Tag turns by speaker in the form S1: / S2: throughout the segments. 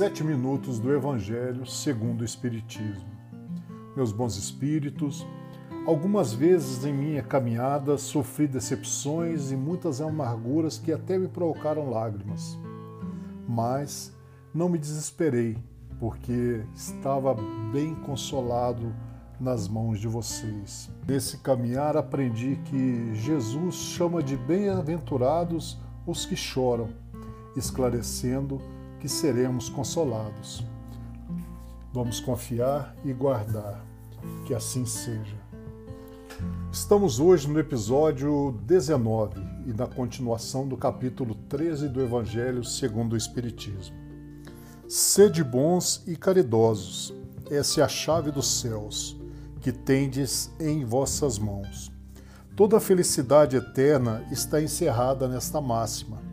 S1: Sete minutos do Evangelho segundo o Espiritismo. Meus bons espíritos, algumas vezes em minha caminhada sofri decepções e muitas amarguras que até me provocaram lágrimas. Mas não me desesperei, porque estava bem consolado nas mãos de vocês. Nesse caminhar aprendi que Jesus chama de bem-aventurados os que choram, esclarecendo que seremos consolados. Vamos confiar e guardar, que assim seja. Estamos hoje no episódio 19 e na continuação do capítulo 13 do Evangelho segundo o Espiritismo. Sede bons e caridosos, essa é a chave dos céus, que tendes em vossas mãos. Toda a felicidade eterna está encerrada nesta máxima.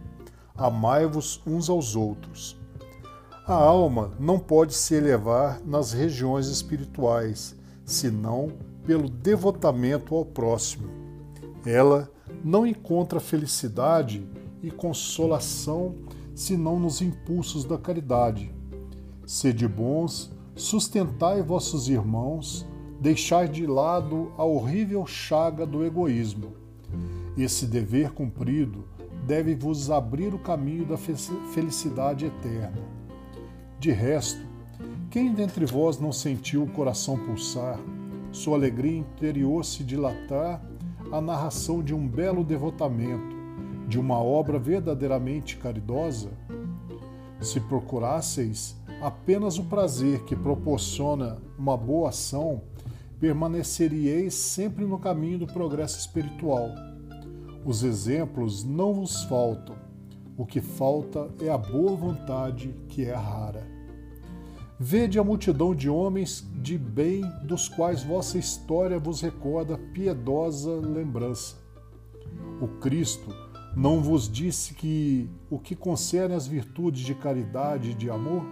S1: Amai-vos uns aos outros. A alma não pode se elevar nas regiões espirituais, senão pelo devotamento ao próximo. Ela não encontra felicidade e consolação senão nos impulsos da caridade. Sede bons, sustentai vossos irmãos, deixai de lado a horrível chaga do egoísmo. Esse dever cumprido deve vos abrir o caminho da felicidade eterna. De resto, quem dentre vós não sentiu o coração pulsar, sua alegria interior se dilatar à narração de um belo devotamento, de uma obra verdadeiramente caridosa? Se procurasseis apenas o prazer que proporciona uma boa ação, permaneceríeis sempre no caminho do progresso espiritual. Os exemplos não vos faltam, o que falta é a boa vontade, que é rara. Vede a multidão de homens de bem dos quais vossa história vos recorda piedosa lembrança. O Cristo não vos disse que o que concerne às virtudes de caridade e de amor?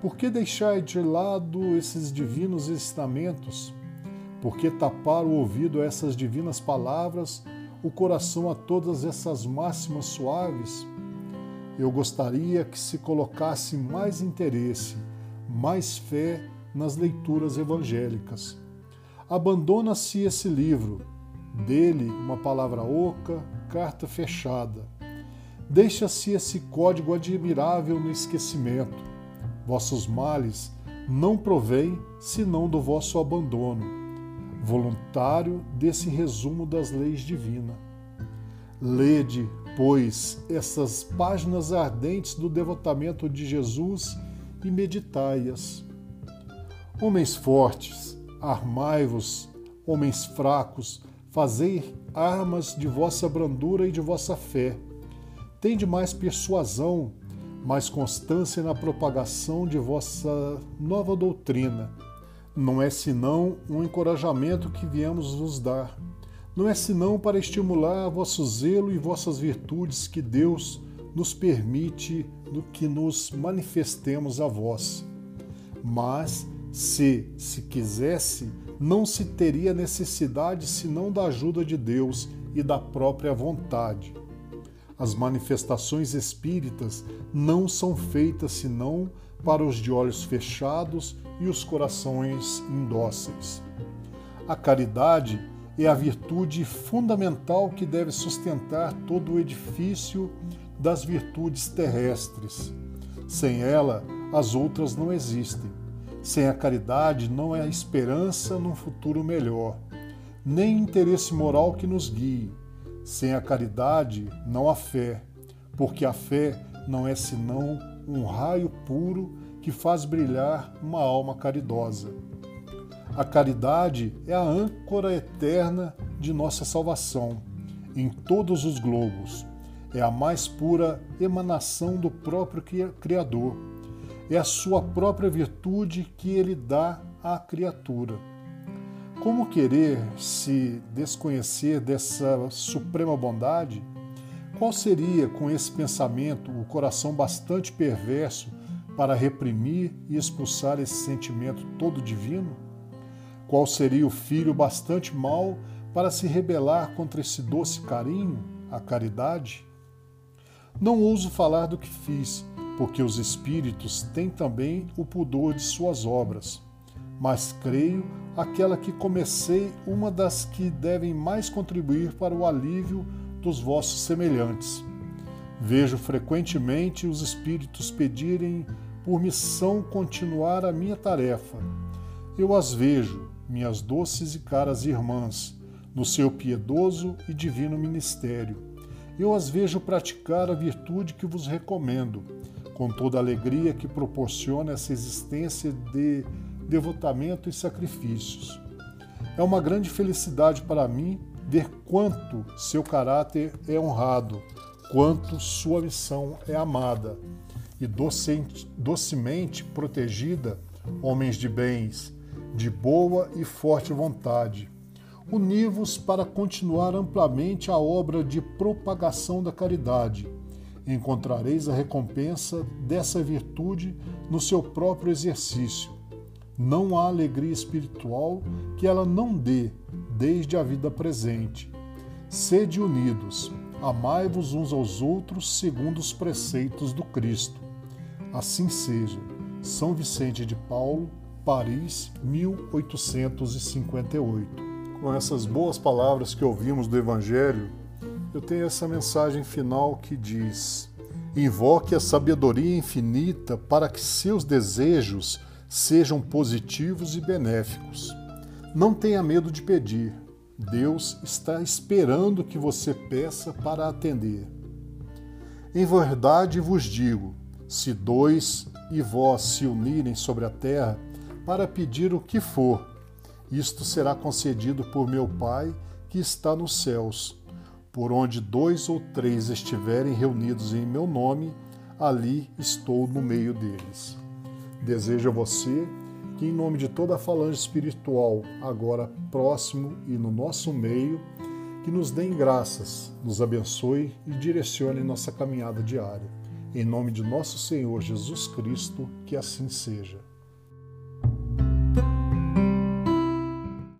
S1: Por que deixar de lado esses divinos ensinamentos? Por que tapar o ouvido a essas divinas palavras o coração a todas essas máximas suaves? Eu gostaria que se colocasse mais interesse, mais fé nas leituras evangélicas. Abandona-se esse livro, dele uma palavra oca, carta fechada. Deixa-se esse código admirável no esquecimento. Vossos males não provêm senão do vosso abandono voluntário desse resumo das leis divinas. Lede, pois, essas páginas ardentes do devotamento de Jesus e meditai-as. Homens fortes, armai-vos, homens fracos, fazei armas de vossa brandura e de vossa fé. Tende mais persuasão, mais constância na propagação de vossa nova doutrina não é senão um encorajamento que viemos vos dar. Não é senão para estimular vosso zelo e vossas virtudes que Deus nos permite que nos manifestemos a vós. Mas, se se quisesse, não se teria necessidade senão da ajuda de Deus e da própria vontade. As manifestações espíritas não são feitas senão para os de olhos fechados e os corações indóceis. A caridade é a virtude fundamental que deve sustentar todo o edifício das virtudes terrestres. Sem ela, as outras não existem. Sem a caridade, não há esperança num futuro melhor, nem interesse moral que nos guie. Sem a caridade, não há fé, porque a fé não é senão um raio puro que faz brilhar uma alma caridosa. A caridade é a âncora eterna de nossa salvação em todos os globos. É a mais pura emanação do próprio Criador. É a sua própria virtude que ele dá à criatura. Como querer se desconhecer dessa suprema bondade? Qual seria, com esse pensamento, o coração bastante perverso para reprimir e expulsar esse sentimento todo divino? Qual seria o filho bastante mau para se rebelar contra esse doce carinho, a caridade? Não ouso falar do que fiz, porque os espíritos têm também o pudor de suas obras. Mas creio aquela que comecei uma das que devem mais contribuir para o alívio dos vossos semelhantes. Vejo frequentemente os espíritos pedirem por missão continuar a minha tarefa. Eu as vejo, minhas doces e caras irmãs, no seu piedoso e divino ministério. Eu as vejo praticar a virtude que vos recomendo, com toda a alegria que proporciona essa existência de devotamento e sacrifícios. É uma grande felicidade para mim ver quanto seu caráter é honrado, quanto sua missão é amada e docemente protegida, homens de bens, de boa e forte vontade. Uni-vos para continuar amplamente a obra de propagação da caridade. Encontrareis a recompensa dessa virtude no seu próprio exercício não há alegria espiritual que ela não dê desde a vida presente. Sede unidos, amai-vos uns aos outros segundo os preceitos do Cristo. Assim seja. São Vicente de Paulo, Paris, 1858. Com essas boas palavras que ouvimos do Evangelho, eu tenho essa mensagem final que diz: Invoque a sabedoria infinita para que seus desejos sejam positivos e benéficos. Não tenha medo de pedir. Deus está esperando que você peça para atender. Em verdade vos digo: se dois e vós se unirem sobre a terra para pedir o que for, isto será concedido por meu Pai que está nos céus. Por onde dois ou três estiverem reunidos em meu nome, ali estou no meio deles. Desejo a você que, em nome de toda a falange espiritual, agora próximo e no nosso meio, que nos deem graças, nos abençoe e direcione nossa caminhada diária. Em nome de nosso Senhor Jesus Cristo, que assim seja.